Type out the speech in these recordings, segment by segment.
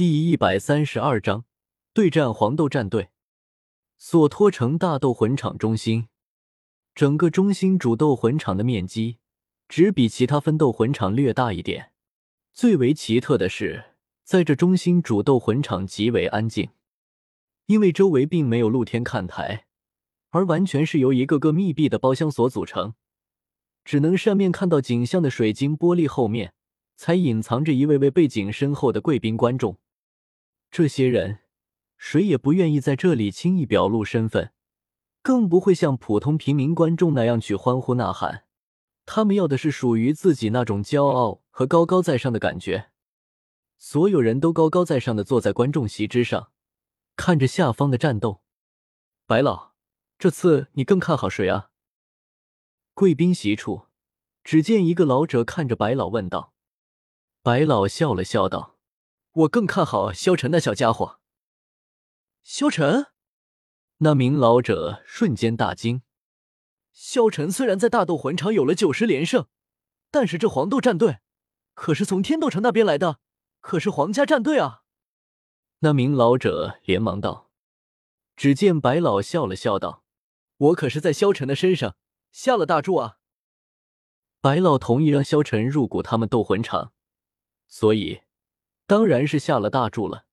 第一百三十二章对战黄豆战队。索托城大斗魂场中心，整个中心主斗魂场的面积只比其他分斗魂场略大一点。最为奇特的是，在这中心主斗魂场极为安静，因为周围并没有露天看台，而完全是由一个个密闭的包厢所组成。只能上面看到景象的水晶玻璃后面，才隐藏着一位位背景深厚的贵宾观众。这些人谁也不愿意在这里轻易表露身份，更不会像普通平民观众那样去欢呼呐喊。他们要的是属于自己那种骄傲和高高在上的感觉。所有人都高高在上的坐在观众席之上，看着下方的战斗。白老，这次你更看好谁啊？贵宾席处，只见一个老者看着白老问道。白老笑了笑道。我更看好萧晨那小家伙。萧晨，那名老者瞬间大惊。萧晨虽然在大斗魂场有了九十连胜，但是这黄豆战队可是从天斗城那边来的，可是皇家战队啊！那名老者连忙道。只见白老笑了笑道：“我可是在萧晨的身上下了大注啊！”白老同意让萧晨入股他们斗魂场，所以。当然是下了大注了。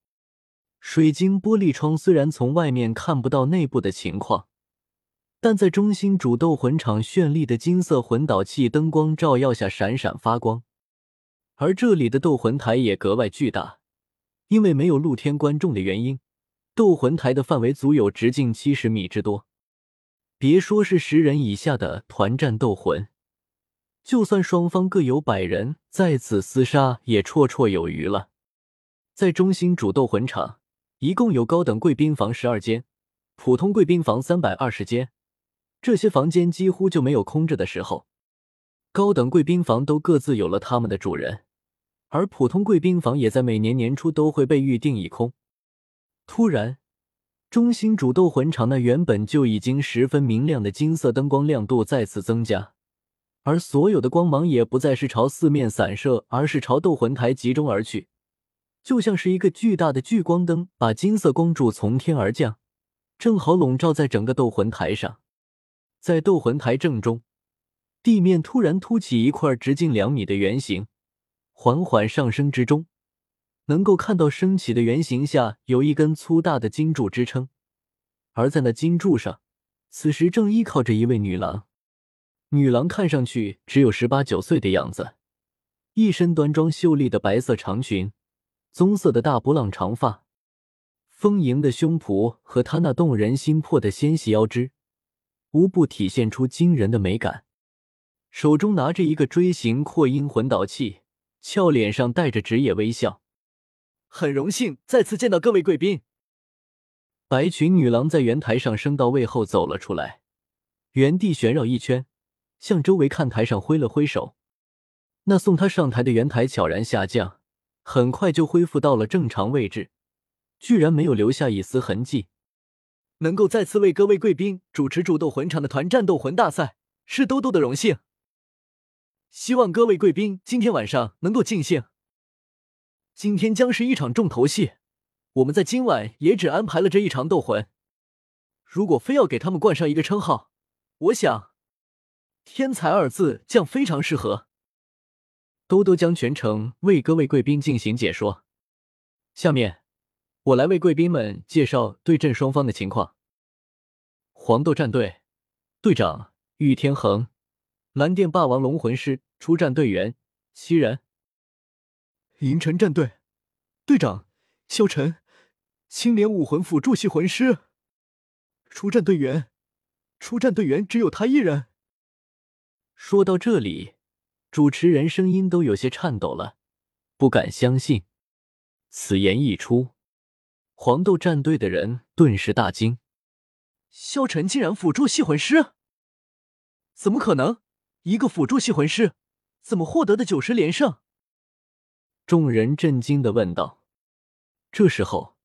水晶玻璃窗虽然从外面看不到内部的情况，但在中心主斗魂场绚丽的金色魂导器灯光照耀下闪闪发光。而这里的斗魂台也格外巨大，因为没有露天观众的原因，斗魂台的范围足有直径七十米之多。别说是十人以下的团战斗魂，就算双方各有百人，在此厮杀也绰绰有余了。在中心主斗魂场，一共有高等贵宾房十二间，普通贵宾房三百二十间。这些房间几乎就没有空着的时候。高等贵宾房都各自有了他们的主人，而普通贵宾房也在每年年初都会被预定一空。突然，中心主斗魂场那原本就已经十分明亮的金色灯光亮度再次增加，而所有的光芒也不再是朝四面散射，而是朝斗魂台集中而去。就像是一个巨大的聚光灯，把金色光柱从天而降，正好笼罩在整个斗魂台上。在斗魂台正中，地面突然凸起一块直径两米的圆形，缓缓上升之中，能够看到升起的圆形下有一根粗大的金柱支撑，而在那金柱上，此时正依靠着一位女郎。女郎看上去只有十八九岁的样子，一身端庄秀丽的白色长裙。棕色的大波浪长发，丰盈的胸脯和她那动人心魄的纤细腰肢，无不体现出惊人的美感。手中拿着一个锥形扩音魂导器，俏脸上带着职业微笑。很荣幸再次见到各位贵宾。白裙女郎在圆台上升到位后走了出来，原地旋绕一圈，向周围看台上挥了挥手。那送她上台的圆台悄然下降。很快就恢复到了正常位置，居然没有留下一丝痕迹。能够再次为各位贵宾主持主斗魂场的团战斗魂大赛，是兜兜的荣幸。希望各位贵宾今天晚上能够尽兴。今天将是一场重头戏，我们在今晚也只安排了这一场斗魂。如果非要给他们冠上一个称号，我想“天才”二字将非常适合。兜兜将全程为各位贵宾进行解说。下面，我来为贵宾们介绍对阵双方的情况。黄豆战队队长玉天恒，蓝电霸王龙魂师出战队员七人。银尘战队队长萧晨，青莲武魂辅助系魂师出战队员，出战队员只有他一人。说到这里。主持人声音都有些颤抖了，不敢相信。此言一出，黄豆战队的人顿时大惊：萧晨竟然辅助系魂师？怎么可能？一个辅助系魂师，怎么获得的九十连胜？众人震惊的问道。这时候，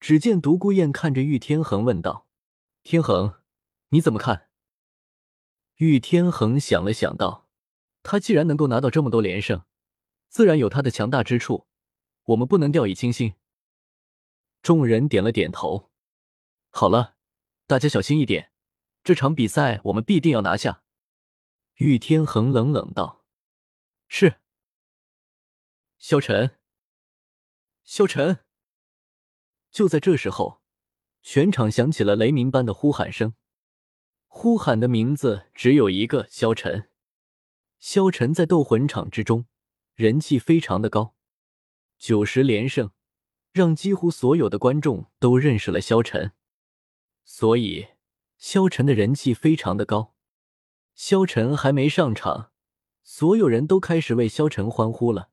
只见独孤雁看着玉天恒问道：“天恒，你怎么看？”玉天恒想了想道。他既然能够拿到这么多连胜，自然有他的强大之处，我们不能掉以轻心。众人点了点头。好了，大家小心一点，这场比赛我们必定要拿下。玉天恒冷冷道：“是。”萧晨，萧晨。就在这时候，全场响起了雷鸣般的呼喊声。呼喊的名字只有一个：萧晨。萧晨在斗魂场之中人气非常的高，九十连胜让几乎所有的观众都认识了萧晨，所以萧晨的人气非常的高。萧晨还没上场，所有人都开始为萧晨欢呼了。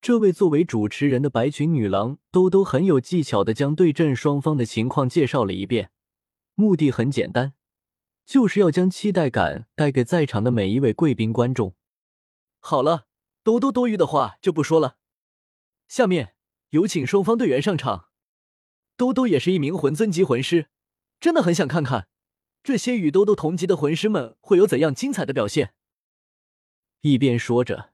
这位作为主持人的白裙女郎兜兜很有技巧的将对阵双方的情况介绍了一遍，目的很简单，就是要将期待感带给在场的每一位贵宾观众。好了，兜兜多余的话就不说了，下面有请双方队员上场。兜兜也是一名魂尊级魂师，真的很想看看这些与兜兜同级的魂师们会有怎样精彩的表现。一边说着。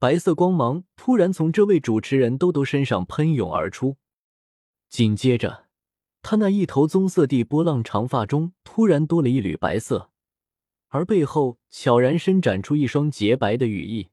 白色光芒突然从这位主持人兜兜身上喷涌而出，紧接着，他那一头棕色地波浪长发中突然多了一缕白色，而背后悄然伸展出一双洁白的羽翼。